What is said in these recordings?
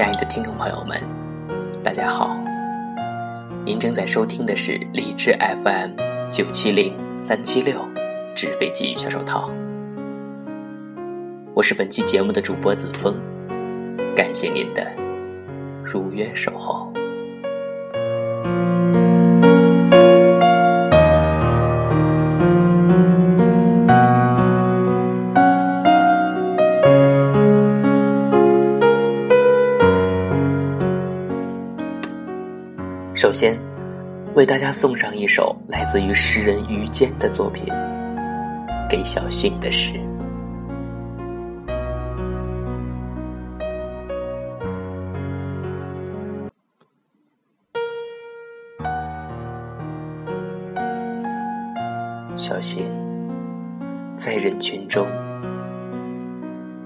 亲爱的听众朋友们，大家好！您正在收听的是理智 FM 九七零三七六纸飞机与小手套，我是本期节目的主播子枫，感谢您的如约守候。首先，为大家送上一首来自于诗人于坚的作品《给小信的诗》。小信，在人群中，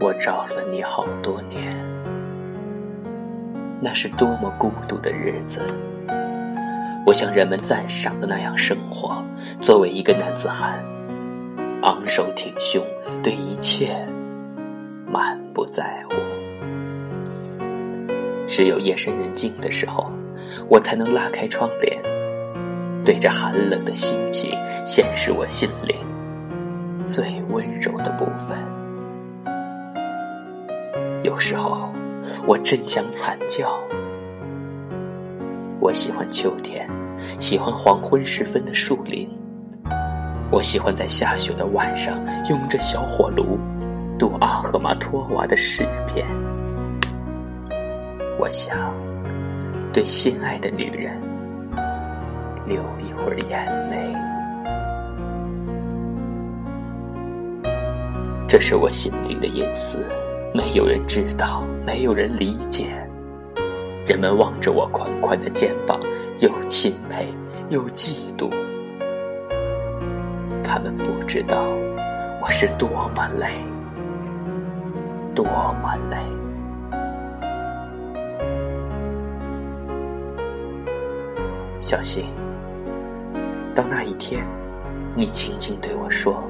我找了你好多年，那是多么孤独的日子。我像人们赞赏的那样生活，作为一个男子汉，昂首挺胸，对一切满不在乎。只有夜深人静的时候，我才能拉开窗帘，对着寒冷的星星，显示我心灵最温柔的部分。有时候，我真想惨叫。我喜欢秋天，喜欢黄昏时分的树林。我喜欢在下雪的晚上，拥着小火炉，读阿赫玛托娃的诗篇。我想，对心爱的女人流一会儿眼泪。这是我心灵的隐私，没有人知道，没有人理解。人们望着我宽宽的肩膀，又钦佩又嫉妒。他们不知道我是多么累，多么累。小新，当那一天，你轻轻对我说：“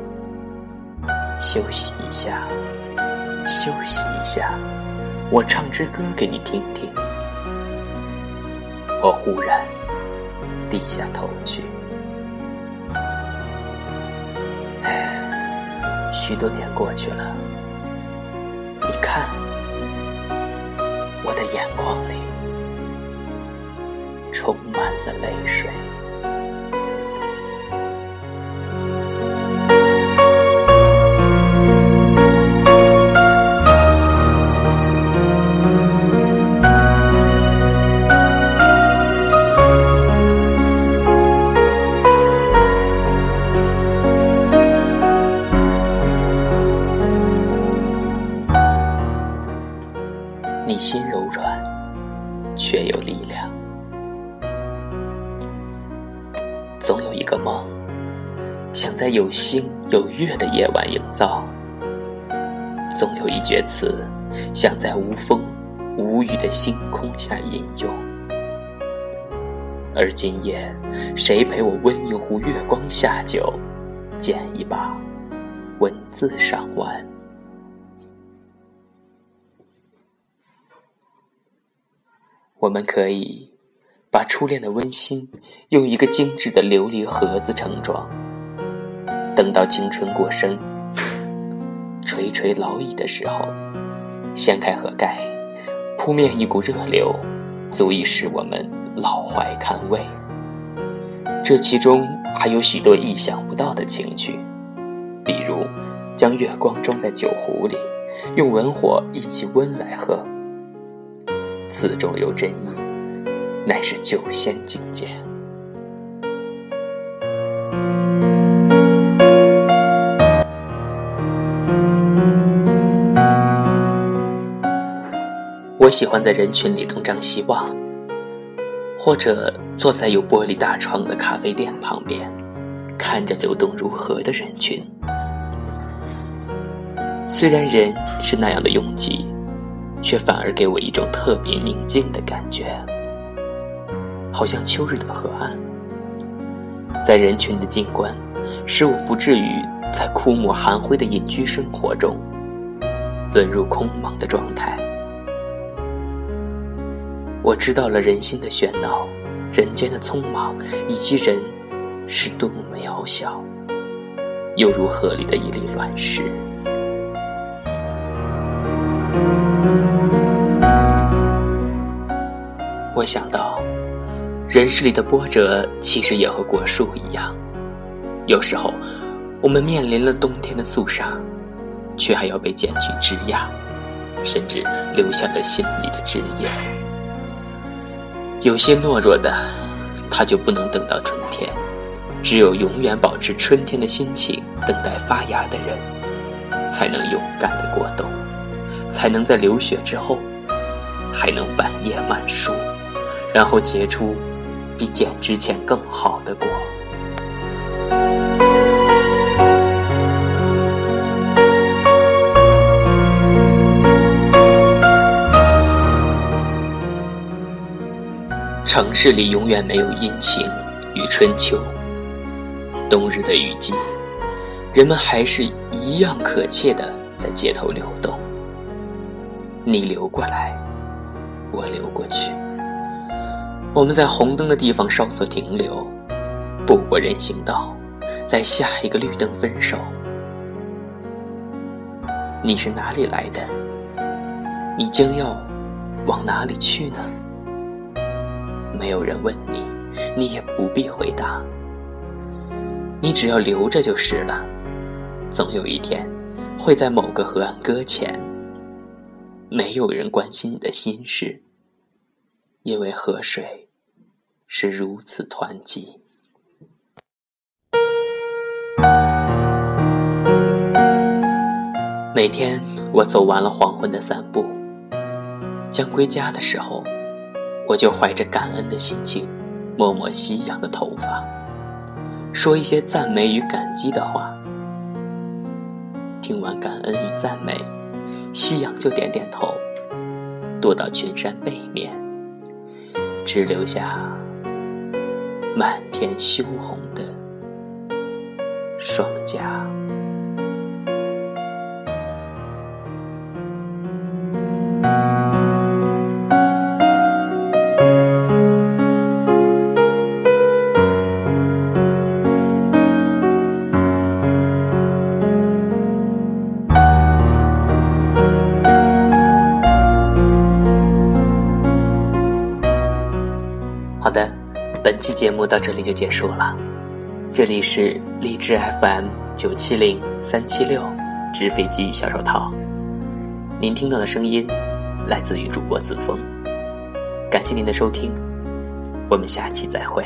休息一下，休息一下，我唱支歌给你听听。”我忽然低下头去，许多年过去了，你看，我的眼眶里充满了泪水。力量。总有一个梦，想在有星有月的夜晚营造；总有一阙词，想在无风无雨的星空下吟咏。而今夜，谁陪我温一壶月光下酒，剪一把文字上弯？我们可以把初恋的温馨用一个精致的琉璃盒子盛装，等到青春过生、垂垂老矣的时候，掀开盒盖，扑面一股热流，足以使我们老怀堪慰。这其中还有许多意想不到的情趣，比如将月光装在酒壶里，用文火一起温来喝。此中有真意，乃是九仙境界。我喜欢在人群里东张西望，或者坐在有玻璃大窗的咖啡店旁边，看着流动如河的人群。虽然人是那样的拥挤。却反而给我一种特别宁静的感觉，好像秋日的河岸。在人群的静观，使我不至于在枯木寒灰的隐居生活中，沦入空茫的状态。我知道了人心的喧闹，人间的匆忙，以及人是多么渺小，犹如河里的一粒卵石。想到，人世里的波折其实也和果树一样，有时候我们面临了冬天的肃杀，却还要被剪去枝桠，甚至留下了心里的枝叶。有些懦弱的，他就不能等到春天，只有永远保持春天的心情，等待发芽的人，才能勇敢的过冬，才能在流雪之后，还能繁叶满树。然后结出比剪之前更好的果。城市里永远没有阴晴与春秋，冬日的雨季，人们还是一样可切的在街头流动。你流过来，我流过去。我们在红灯的地方稍作停留，步过人行道，在下一个绿灯分手。你是哪里来的？你将要往哪里去呢？没有人问你，你也不必回答。你只要留着就是了。总有一天，会在某个河岸搁浅。没有人关心你的心事，因为河水。是如此湍急。每天我走完了黄昏的散步，将归家的时候，我就怀着感恩的心情，摸摸夕阳的头发，说一些赞美与感激的话。听完感恩与赞美，夕阳就点点头，躲到群山背面，只留下。满天羞红的双颊。本期节目到这里就结束了，这里是荔枝 FM 九七零三七六，纸飞机与小手套。您听到的声音来自于主播子枫，感谢您的收听，我们下期再会。